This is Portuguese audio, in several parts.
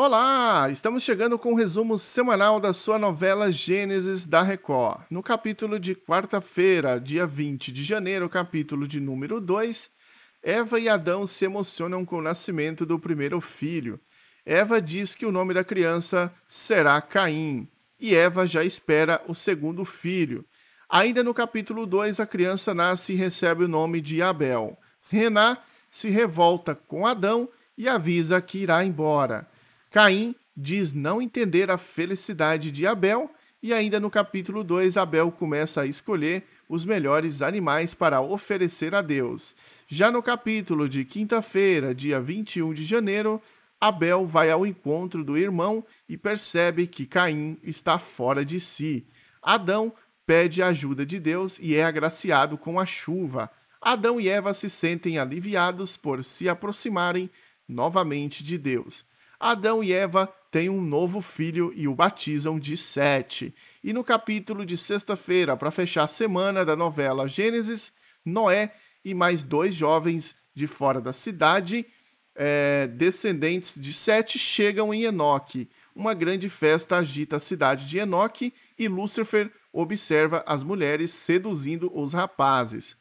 Olá! Estamos chegando com o um resumo semanal da sua novela Gênesis da Record. No capítulo de quarta-feira, dia 20 de janeiro, capítulo de número 2, Eva e Adão se emocionam com o nascimento do primeiro filho. Eva diz que o nome da criança será Caim, e Eva já espera o segundo filho. Ainda no capítulo 2, a criança nasce e recebe o nome de Abel. Renan se revolta com Adão e avisa que irá embora. Caim diz não entender a felicidade de Abel, e ainda no capítulo 2, Abel começa a escolher os melhores animais para oferecer a Deus. Já no capítulo de quinta-feira, dia 21 de janeiro, Abel vai ao encontro do irmão e percebe que Caim está fora de si. Adão pede a ajuda de Deus e é agraciado com a chuva. Adão e Eva se sentem aliviados por se aproximarem novamente de Deus. Adão e Eva têm um novo filho e o batizam de Sete. E no capítulo de sexta-feira, para fechar a semana da novela Gênesis, Noé e mais dois jovens de fora da cidade, é, descendentes de Sete, chegam em Enoque. Uma grande festa agita a cidade de Enoque e Lúcifer observa as mulheres seduzindo os rapazes.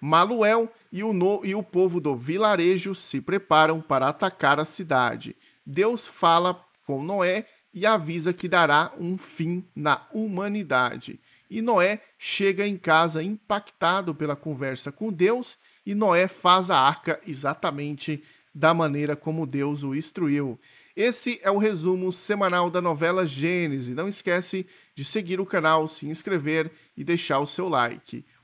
Maluel e o, no, e o povo do vilarejo se preparam para atacar a cidade. Deus fala com Noé e avisa que dará um fim na humanidade. E Noé chega em casa impactado pela conversa com Deus, e Noé faz a arca exatamente da maneira como Deus o instruiu. Esse é o resumo semanal da novela Gênesis. Não esquece de seguir o canal, se inscrever e deixar o seu like.